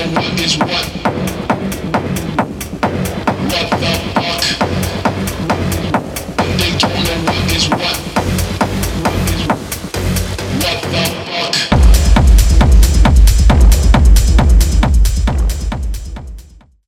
and what.